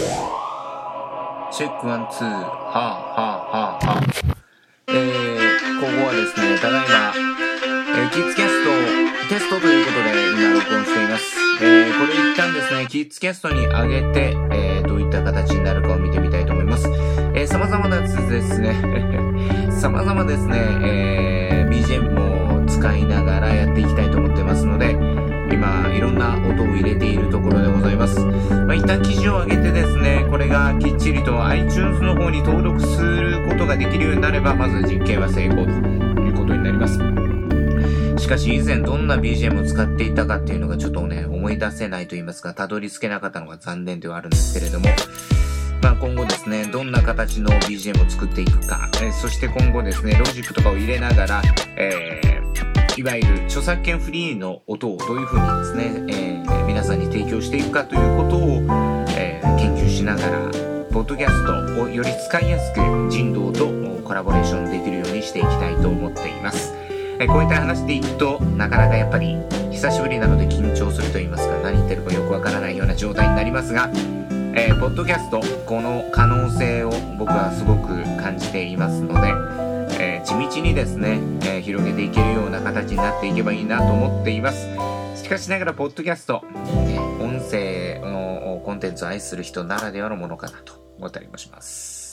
チェックワンツー、はあ、はあ、はあ、はあ。えー、ここはですね、ただいま、えー、キッズキャストテストということで今録音しています。えー、これ一旦ですね、キッズキャストに上げて、えー、どういった形になるかを見てみたいと思います。えー、様々なやつですね、様々ですね、えー、BGM も使いながらやっていきたいと思ってますので、今、いろんな音を入れているところでます。まあ、一旦記事を上げてですね、これがきっちりと iTunes の方に登録することができるようになれば、まず実験は成功ということになります。しかし以前どんな BGM を使っていたかっていうのがちょっとね、思い出せないと言いますか、たどり着けなかったのが残念ではあるんですけれども、まあ今後ですね、どんな形の BGM を作っていくか、えー、そして今後ですね、ロジックとかを入れながら、えー、いわゆる著作権フリーの音をどういう風にですね、えー、皆さんに提供していくかということを、えー、研究しながら、ポッドキャストをより使いやすく人道とコラボレーションできるようにしていきたいと思っています。えこういった話でいくと、なかなかやっぱり久しぶりなので緊張すると言いますか、何言ってるかよくわからないような状態になりますが、えー、ポッドキャスト、この可能性を僕はすごく感じていますので、えー、地道にですね、えー、広げていけるような形になっていけばいいなと思っています。しかしながら、ポッドキャスト、性のコンテンツを愛する人ならではのものかなと思ったりもします。